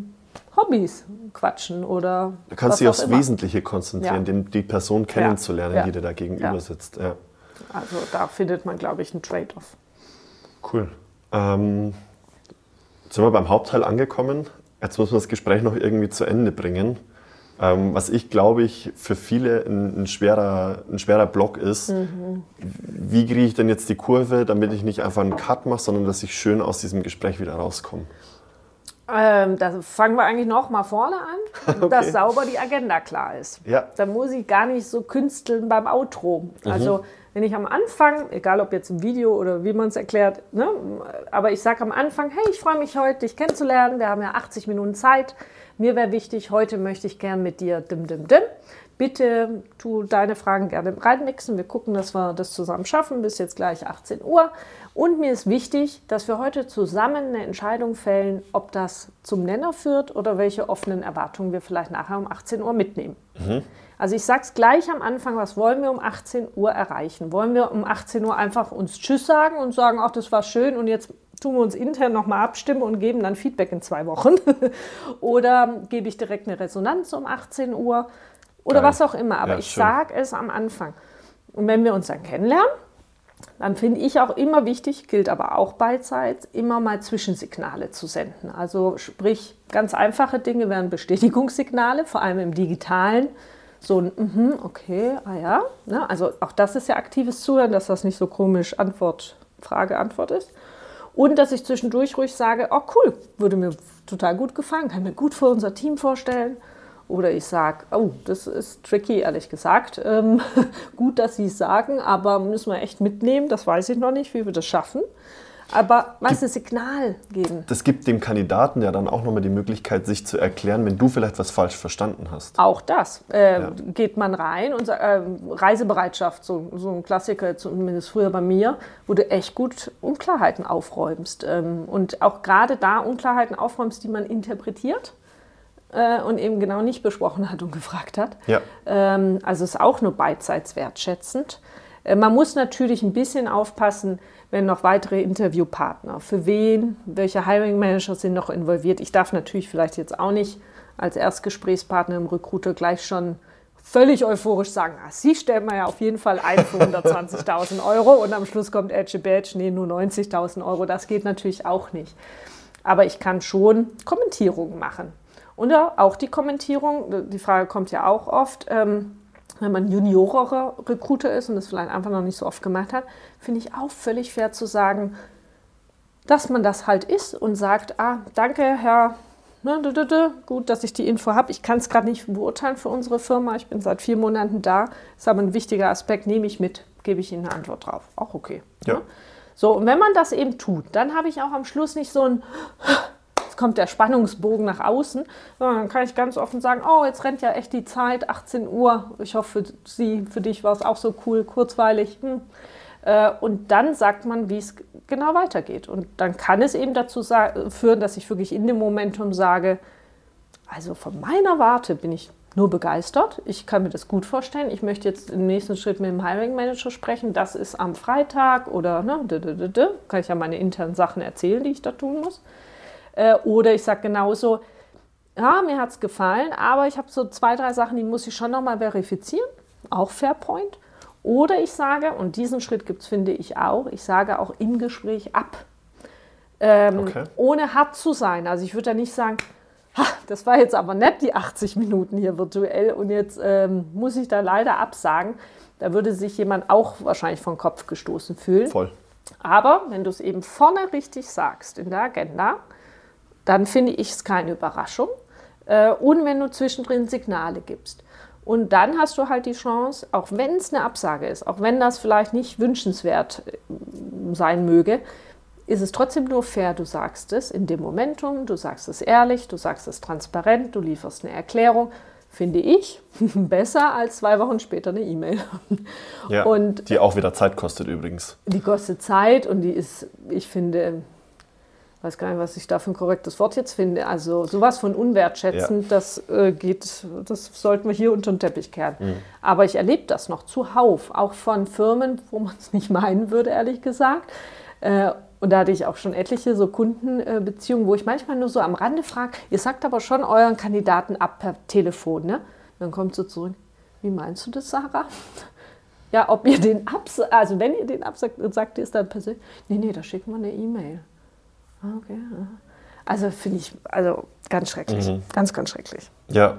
Hobbys quatschen oder du kannst dich aufs immer. Wesentliche konzentrieren, Ja. die Person kennenzulernen, Ja. die dir da gegenüber Ja. sitzt. Also da findet man, glaube ich, einen Trade-off. Cool. Ähm, jetzt sind wir beim Hauptteil angekommen. Jetzt müssen wir das Gespräch noch irgendwie zu Ende bringen. Ähm, was ich glaube ich für viele ein, ein, schwerer, ein schwerer Block ist, wie kriege ich denn jetzt die Kurve, damit ich nicht einfach einen Cut mache, sondern dass ich schön aus diesem Gespräch wieder rauskomme. Ähm, da fangen wir eigentlich noch mal vorne an, Okay. dass sauber die Agenda klar ist. Ja. Da muss ich gar nicht so künsteln beim Outro. Also wenn ich am Anfang, egal ob jetzt im Video oder wie man es erklärt, ne, aber ich sage am Anfang, hey, ich freue mich heute, dich kennenzulernen. Wir haben ja 80 Minuten Zeit. Mir wäre wichtig, heute möchte ich gern mit dir dim dim dim. Bitte tu deine Fragen gerne reinmixen. Wir gucken, dass wir das zusammen schaffen bis jetzt gleich 18 Uhr. Und mir ist wichtig, dass wir heute zusammen eine Entscheidung fällen, ob das zum Nenner führt oder welche offenen Erwartungen wir vielleicht nachher um 18 Uhr mitnehmen. Also ich sage es gleich am Anfang, was wollen wir um 18 Uhr erreichen? Wollen wir um 18 Uhr einfach uns Tschüss sagen und sagen, ach, das war schön und jetzt tun wir uns intern nochmal abstimmen und geben dann Feedback in zwei Wochen? Oder gebe ich direkt eine Resonanz um 18 Uhr? Oder Geil. was auch immer. Aber Ja, ich sage es am Anfang. Und wenn wir uns dann kennenlernen, dann finde ich auch immer wichtig, gilt aber auch beidseits, immer mal Zwischensignale zu senden. Also sprich, ganz einfache Dinge wären Bestätigungssignale, vor allem im digitalen. So ein, mhm, okay, ah ja. Ne? Also auch das ist ja aktives Zuhören, dass das nicht so komisch Antwort, Frage, Antwort ist. Und dass ich zwischendurch ruhig sage, oh cool, würde mir total gut gefallen, kann mir gut für unser Team vorstellen. Oder ich sage, oh, das ist tricky, ehrlich gesagt. Ähm, gut, dass Sie es sagen, aber müssen wir echt mitnehmen, das weiß ich noch nicht, wie wir das schaffen. Aber was ein Signal geben. Das gibt dem Kandidaten ja dann auch nochmal die Möglichkeit, sich zu erklären, wenn du vielleicht was falsch verstanden hast. Auch das. Äh, ja. Geht man rein und äh, Reisebereitschaft, so, so ein Klassiker, zumindest früher bei mir, wo du echt gut Unklarheiten aufräumst. Ähm, und auch gerade da Unklarheiten aufräumst, die man interpretiert äh, und eben genau nicht besprochen hat und gefragt hat. Ja. Ähm, also ist auch nur beidseits wertschätzend. Äh, man muss natürlich ein bisschen aufpassen, wenn noch weitere Interviewpartner, für wen, welche Hiring Manager sind noch involviert. Ich darf natürlich vielleicht jetzt auch nicht als Erstgesprächspartner im Recruiter gleich schon völlig euphorisch sagen, ah, Sie stellen mir ja auf jeden Fall ein für 120.000 Euro und am Schluss kommt Edge Badge, nee, nur 90.000 Euro. Das geht natürlich auch nicht. Aber ich kann schon Kommentierungen machen. Und auch die Kommentierung, die Frage kommt ja auch oft, ähm, wenn man juniorerer Recruiter ist und das vielleicht einfach noch nicht so oft gemacht hat, finde ich auch völlig fair zu sagen, dass man das halt ist und sagt, ah, danke, Herr, ne, gut, dass ich die Info habe. Ich kann es gerade nicht beurteilen für unsere Firma. Ich bin seit vier Monaten da. Ist aber ein wichtiger Aspekt, nehme ich mit, gebe ich Ihnen eine Antwort drauf. Auch okay. Ja. Ne? So, und wenn man das eben tut, dann habe ich auch am Schluss nicht so ein, jetzt kommt der Spannungsbogen nach außen, dann kann ich ganz offen sagen, oh, jetzt rennt ja echt die Zeit, 18 Uhr. Ich hoffe, für Sie, für dich war es auch so cool, kurzweilig. Hm. Äh, und dann sagt man, wie es genau weitergeht. Und dann kann es eben dazu führen, dass ich wirklich in dem Momentum sage, also von meiner Warte bin ich nur begeistert. Ich kann mir das gut vorstellen. Ich möchte jetzt im nächsten Schritt mit dem Hiring Manager sprechen. Das ist am Freitag oder ne, kann ich ja meine internen Sachen erzählen, die ich da tun muss. Äh, oder ich sage genauso, ja, mir hat es gefallen, aber ich habe so zwei, drei Sachen, die muss ich schon nochmal verifizieren. Auch Fairpoint. Oder ich sage, und diesen Schritt gibt es, finde ich auch, ich sage auch im Gespräch ab. Ähm, okay. Ohne hart zu sein. Also ich würde da nicht sagen, das war jetzt aber nett, die 80 Minuten hier virtuell und jetzt ähm, muss ich da leider absagen. Da würde sich jemand auch wahrscheinlich vom Kopf gestoßen fühlen. Voll. Aber wenn du es eben vorne richtig sagst in der Agenda, dann finde ich es keine Überraschung. Äh, und wenn du zwischendrin Signale gibst. Und dann hast du halt die Chance, auch wenn es eine Absage ist, auch wenn das vielleicht nicht wünschenswert äh, sein möge, ist es trotzdem nur fair, du sagst es in dem Momentum, du sagst es ehrlich, du sagst es transparent, du lieferst eine Erklärung, finde ich, besser als zwei Wochen später eine E-Mail. Ja, und die auch wieder Zeit kostet übrigens. Die kostet Zeit und die ist, ich finde, weiß gar nicht, was ich da für ein korrektes Wort jetzt finde. Also sowas von unwertschätzend, ja. das äh, geht, das sollten wir hier unter den Teppich kehren. Mhm. Aber ich erlebe das noch zuhauf, auch von Firmen, wo man es nicht meinen würde, ehrlich gesagt. Äh, und da hatte ich auch schon etliche so Kundenbeziehungen, wo ich manchmal nur so am Rande frage, ihr sagt aber schon euren Kandidaten ab per Telefon, ne? Dann kommt so zurück, wie meinst du das, Sarah? Ja, ob ihr den absagt, also wenn ihr den absagt, sagt ihr es dann persönlich, nee, nee, da schicken wir eine E-Mail. Okay. Also finde ich, also ganz schrecklich. Mhm. Ganz, ganz schrecklich. Ja.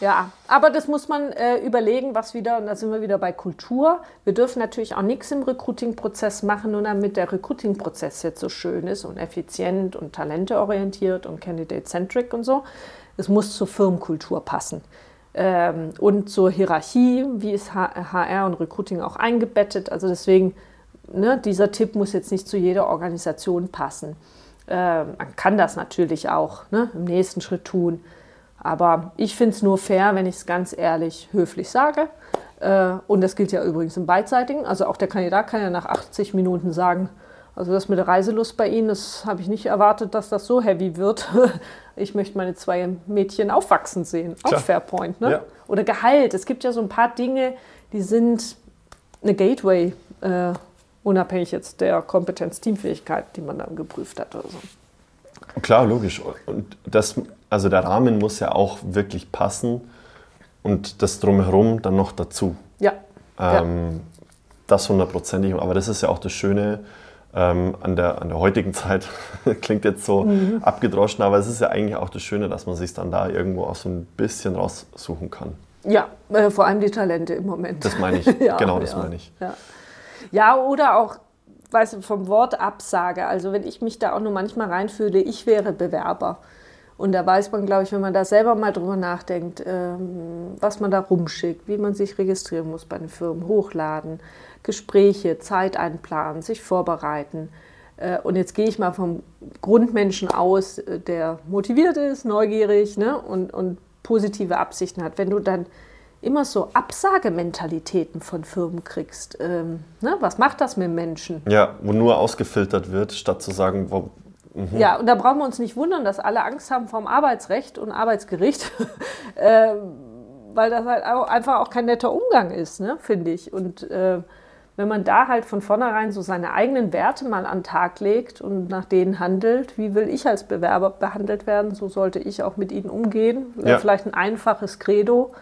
Ja, aber das muss man äh, überlegen, was wieder, und da sind wir wieder bei Kultur. Wir dürfen natürlich auch nichts im Recruiting-Prozess machen, nur damit der Recruiting-Prozess jetzt so schön ist und effizient und talenteorientiert und candidate-centric und so. Es muss zur Firmenkultur passen. Ähm, und zur Hierarchie, wie ist HR und Recruiting auch eingebettet. Also deswegen ne, dieser Tipp muss jetzt nicht zu jeder Organisation passen. Äh, man kann das natürlich auch ne, im nächsten Schritt tun. Aber ich finde es nur fair, wenn ich es ganz ehrlich höflich sage. Äh, und das gilt ja übrigens im Beidseitigen. Also auch der Kandidat kann ja nach 80 Minuten sagen, also das mit der Reiselust bei Ihnen, das habe ich nicht erwartet, dass das so heavy wird. Ich möchte meine zwei Mädchen aufwachsen sehen. Auch Fairpoint. Ne? Ja. Oder Gehalt. Es gibt ja so ein paar Dinge, die sind eine Gateway. Äh, unabhängig jetzt der Kompetenz, Teamfähigkeit, die man dann geprüft hat oder so. Klar, logisch. Und das, also der Rahmen muss ja auch wirklich passen und das drumherum dann noch dazu. Ja. Ähm, ja. Das hundertprozentig. Aber das ist ja auch das Schöne ähm, an, der, an der heutigen Zeit. Klingt jetzt so mhm. abgedroschen, aber es ist ja eigentlich auch das Schöne, dass man sich dann da irgendwo auch so ein bisschen raussuchen kann. Ja, äh, vor allem die Talente im Moment. Das meine ich. Ja, genau, das ja, meine ich. Ja. Ja, oder auch, weißt du, vom Wort Absage. Also wenn ich mich da auch nur manchmal reinfühle, ich wäre Bewerber. Und da weiß man, glaube ich, wenn man da selber mal drüber nachdenkt, ähm, was man da rumschickt, wie man sich registrieren muss bei den Firmen, hochladen, Gespräche, Zeit einplanen, sich vorbereiten. Äh, und jetzt gehe ich mal vom Grundmenschen aus, äh, der motiviert ist, neugierig ne, und, und positive Absichten hat. Wenn du dann immer so Absagementalitäten von Firmen kriegst, ähm, ne, was macht das mit Menschen? Ja, wo nur ausgefiltert wird, statt zu sagen, wo, mhm. Ja, und da brauchen wir uns nicht wundern, dass alle Angst haben vom Arbeitsrecht und Arbeitsgericht, äh, weil das halt auch einfach auch kein netter Umgang ist, ne, finde ich. Und äh, wenn man da halt von vornherein so seine eigenen Werte mal an den Tag legt und nach denen handelt, wie will ich als Bewerber behandelt werden, so sollte ich auch mit ihnen umgehen. Ja. vielleicht ein einfaches Credo,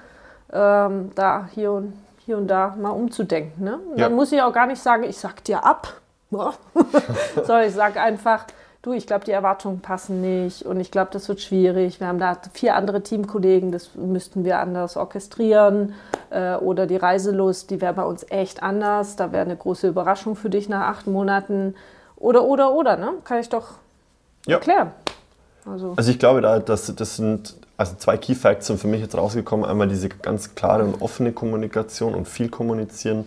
ähm, da hier und, hier und da mal umzudenken. Ne? Ja. Dann muss ich auch gar nicht sagen, ich sag dir ab, Ja. sondern ich sage einfach, du, ich glaube, die Erwartungen passen nicht und ich glaube, das wird schwierig. Wir haben da vier andere Teamkollegen, das müssten wir anders orchestrieren. Äh, oder die Reiselust, die wäre bei uns echt anders. Da wäre eine große Überraschung für dich nach acht Monaten. Oder, oder, oder, ne? Kann ich doch Ja. erklären. Also, Also ich glaube, da, das, das sind also zwei Key Facts sind für mich jetzt rausgekommen. Einmal diese ganz klare und offene Kommunikation und viel kommunizieren.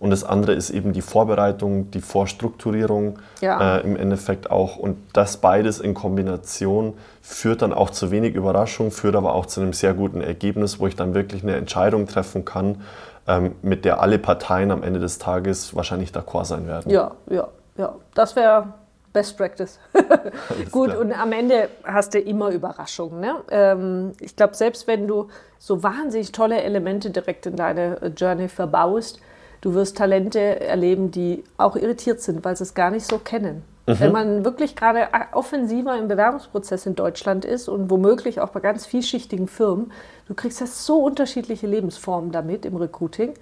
Und das andere ist eben die Vorbereitung, die Vorstrukturierung Ja. äh, im Endeffekt auch. Und das beides in Kombination führt dann auch zu wenig Überraschung, führt aber auch zu einem sehr guten Ergebnis, wo ich dann wirklich eine Entscheidung treffen kann, ähm, mit der alle Parteien am Ende des Tages wahrscheinlich d'accord sein werden. ja, ja, ja. Das wäre Best Practice. Gut, klar. und am Ende hast du immer Überraschungen. Ne? Ähm, ich glaube, selbst wenn du so wahnsinnig tolle Elemente direkt in deine äh, Journey verbaust, du wirst Talente erleben, die auch irritiert sind, weil sie es gar nicht so kennen. Wenn man wirklich gerade offensiver im Bewerbungsprozess in Deutschland ist und womöglich auch bei ganz vielschichtigen Firmen, du kriegst ja so unterschiedliche Lebensformen damit im Recruiting.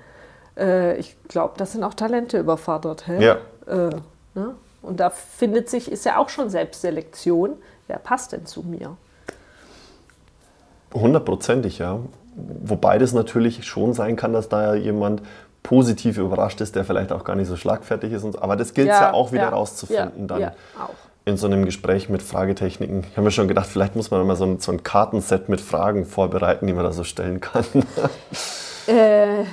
Äh, ich glaube, das sind auch Talente überfordert. Hä? Ja. Äh, ne? Und da findet sich, ist ja auch schon Selbstselektion. Wer passt denn zu mir? Hundertprozentig, ja. Wobei das natürlich schon sein kann, dass da jemand positiv überrascht ist, der vielleicht auch gar nicht so schlagfertig ist. Und. Aber das gilt ja, auch wieder rauszufinden ja, dann Ja, auch. in so einem Gespräch mit Fragetechniken. Ich habe mir schon gedacht, vielleicht muss man mal so ein, so ein Kartenset mit Fragen vorbereiten, die man da so stellen kann. Äh, äh,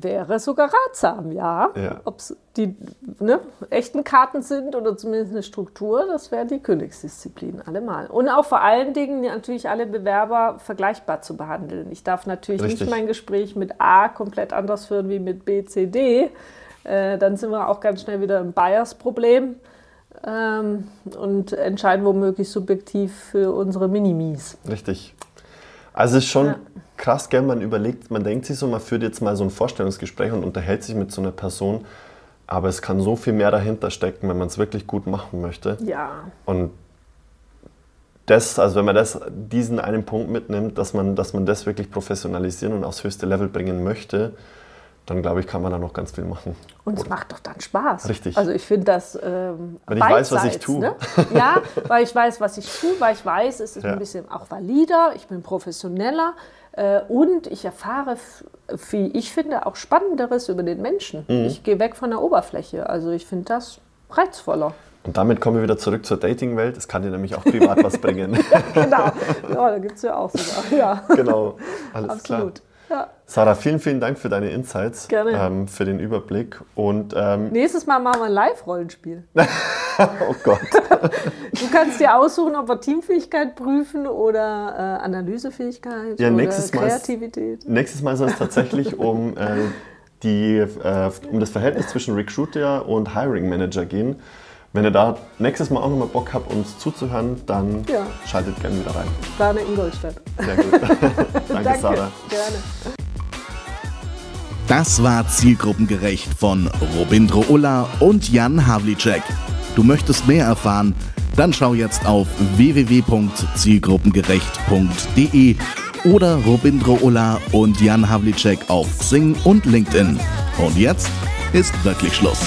wäre sogar ratsam, ja. Ja. Ob es die ne, echten Karten sind oder zumindest eine Struktur, das wäre die Königsdisziplin, allemal. Und auch vor allen Dingen natürlich alle Bewerber vergleichbar zu behandeln. Ich darf natürlich Richtig. nicht mein Gespräch mit A komplett anders führen wie mit B, C, D. Äh, dann sind wir auch ganz schnell wieder im Bias-Problem ähm, und entscheiden womöglich subjektiv für unsere Minimis. Richtig. Also es ist schon Ja. Krass, gell? Man überlegt, man denkt sich so, man führt jetzt mal so ein Vorstellungsgespräch und unterhält sich mit so einer Person. Aber es kann so viel mehr dahinter stecken, wenn man es wirklich gut machen möchte. Ja, Und das, also wenn man das, diesen einen Punkt mitnimmt, dass man, dass man das wirklich professionalisieren und aufs höchste Level bringen möchte, dann glaube ich, kann man da noch ganz viel machen. Und es macht doch dann Spaß. Richtig. Also ich finde das ähm, Wenn ich weiß, was ich tue. Ne? Ja, weil ich weiß, was ich tue, weil ich weiß, es ist Ja. ein bisschen auch valider, ich bin professioneller und ich erfahre, wie ich finde, auch Spannenderes über den Menschen. Mhm. Ich gehe weg von der Oberfläche. Also ich finde das reizvoller. Und damit kommen wir wieder zurück zur Dating-Welt. Es kann dir nämlich auch privat was bringen. Genau. Ja, da gibt es ja auch sogar. Ja, genau, alles absolut. klar. Ja. Sarah, vielen, vielen Dank für deine Insights. Ähm, für den Überblick. Und ähm, Nächstes Mal machen wir ein Live-Rollenspiel. oh Gott, Du kannst dir aussuchen, ob wir Teamfähigkeit prüfen oder äh, Analysefähigkeit Ja, oder nächstes Mal ist- Kreativität. nächstes Mal soll es tatsächlich um, äh, die, äh, um das Verhältnis zwischen Recruiter und Hiring Manager gehen. Wenn ihr da nächstes Mal auch nochmal Bock habt, uns zuzuhören, dann Ja. schaltet gerne wieder rein. Plane Ingolstadt. Sehr gut. Danke, Sarah. Gerne. Das war Zielgruppengerecht von Robindro Ulla und Jan Havlicek. Du möchtest mehr erfahren? Dann schau jetzt auf www.zielgruppengerecht.de oder Robindro Ulla und Jan Havlicek auf Xing und LinkedIn. Und jetzt ist wirklich Schluss.